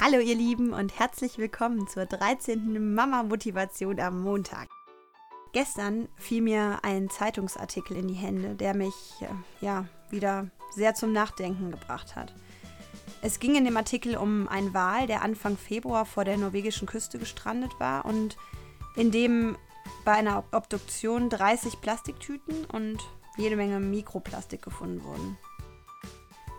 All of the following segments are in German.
Hallo ihr Lieben und herzlich willkommen zur 13. Mama-Motivation am Montag. Gestern fiel mir ein Zeitungsartikel in die Hände, der mich äh, ja wieder sehr zum Nachdenken gebracht hat. Es ging in dem Artikel um einen Wal, der Anfang Februar vor der norwegischen Küste gestrandet war und in dem bei einer Obduktion 30 Plastiktüten und jede Menge Mikroplastik gefunden wurden.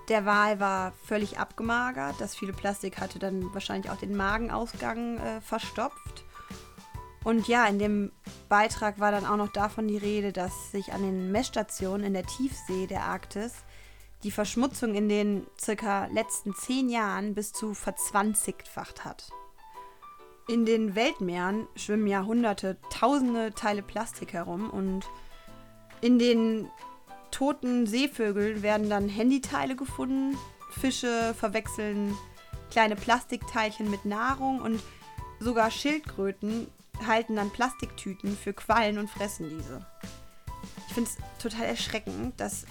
Der Wal war völlig abgemagert. Das viele Plastik hatte dann wahrscheinlich auch den Magenausgang äh, verstopft. Und ja, in dem Beitrag war dann auch noch davon die Rede, dass sich an den Messstationen in der Tiefsee der Arktis die Verschmutzung in den circa letzten zehn Jahren bis zu verzwanzigfacht hat. In den Weltmeeren schwimmen ja hunderte, tausende Teile Plastik herum und in den toten Seevögeln werden dann Handyteile gefunden. Fische verwechseln kleine Plastikteilchen mit Nahrung und sogar Schildkröten halten dann Plastiktüten für Quallen und fressen diese. Ich finde es total erschreckend, dass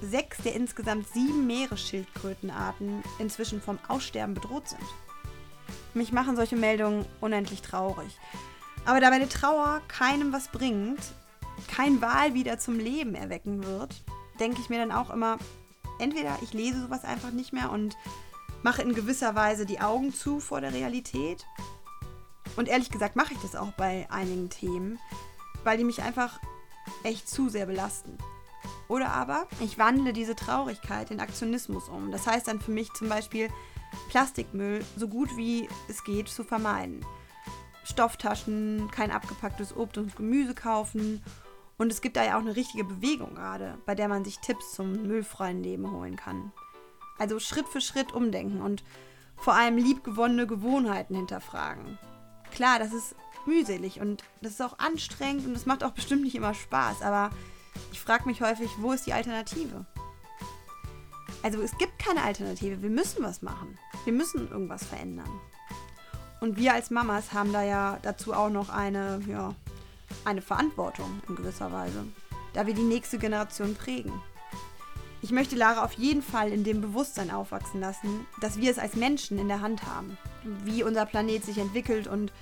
sechs der insgesamt sieben Meeresschildkrötenarten inzwischen vom Aussterben bedroht sind. Mich machen solche Meldungen unendlich traurig. Aber da meine Trauer keinem was bringt, kein Wal wieder zum Leben erwecken wird, denke ich mir dann auch immer, entweder ich lese sowas einfach nicht mehr und mache in gewisser Weise die Augen zu vor der Realität. Und ehrlich gesagt mache ich das auch bei einigen Themen, weil die mich einfach echt zu sehr belasten. Oder aber ich wandle diese Traurigkeit in Aktionismus um. Das heißt dann für mich zum Beispiel, Plastikmüll so gut wie es geht zu vermeiden. Stofftaschen, kein abgepacktes Obst und Gemüse kaufen und es gibt da ja auch eine richtige Bewegung gerade, bei der man sich Tipps zum müllfreien Leben holen kann. Also Schritt für Schritt umdenken und vor allem liebgewonnene Gewohnheiten hinterfragen. Klar, das ist mühselig und das ist auch anstrengend und es macht auch bestimmt nicht immer Spaß, aber ich frage mich häufig, wo ist die Alternative? Also es gibt keine Alternative, wir müssen was machen. Wir müssen irgendwas verändern. Und wir als Mamas haben da ja dazu auch noch eine ja, eine Verantwortung in gewisser Weise, da wir die nächste Generation prägen. Ich möchte Lara auf jeden Fall in dem Bewusstsein aufwachsen lassen, dass wir es als Menschen in der Hand haben, wie unser Planet sich entwickelt und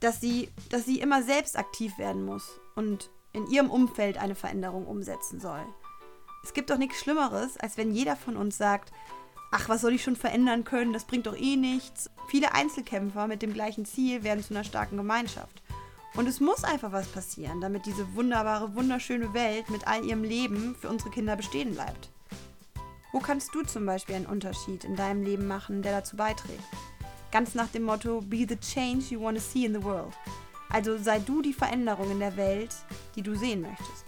dass sie, dass sie immer selbst aktiv werden muss und in ihrem Umfeld eine Veränderung umsetzen soll. Es gibt doch nichts Schlimmeres, als wenn jeder von uns sagt, ach, was soll ich schon verändern können, das bringt doch eh nichts. Viele Einzelkämpfer mit dem gleichen Ziel werden zu einer starken Gemeinschaft. Und es muss einfach was passieren, damit diese wunderbare, wunderschöne Welt mit all ihrem Leben für unsere Kinder bestehen bleibt. Wo kannst du zum Beispiel einen Unterschied in deinem Leben machen, der dazu beiträgt? Ganz nach dem Motto Be the change you want to see in the world. Also sei du die Veränderung in der Welt, die du sehen möchtest.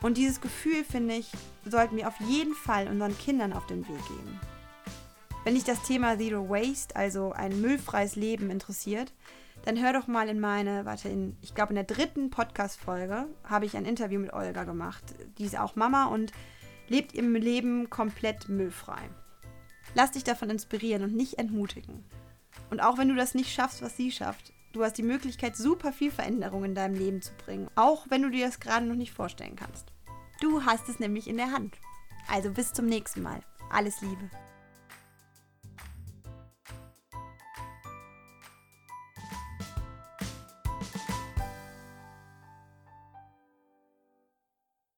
Und dieses Gefühl, finde ich, sollten wir auf jeden Fall unseren Kindern auf den Weg geben. Wenn dich das Thema Zero Waste, also ein müllfreies Leben, interessiert, dann hör doch mal in meine, warte, in, ich glaube in der dritten Podcast-Folge habe ich ein Interview mit Olga gemacht. Die ist auch Mama und lebt im Leben komplett müllfrei. Lass dich davon inspirieren und nicht entmutigen. Und auch wenn du das nicht schaffst, was sie schafft, du hast die Möglichkeit, super viel Veränderung in deinem Leben zu bringen, auch wenn du dir das gerade noch nicht vorstellen kannst. Du hast es nämlich in der Hand. Also bis zum nächsten Mal. Alles Liebe.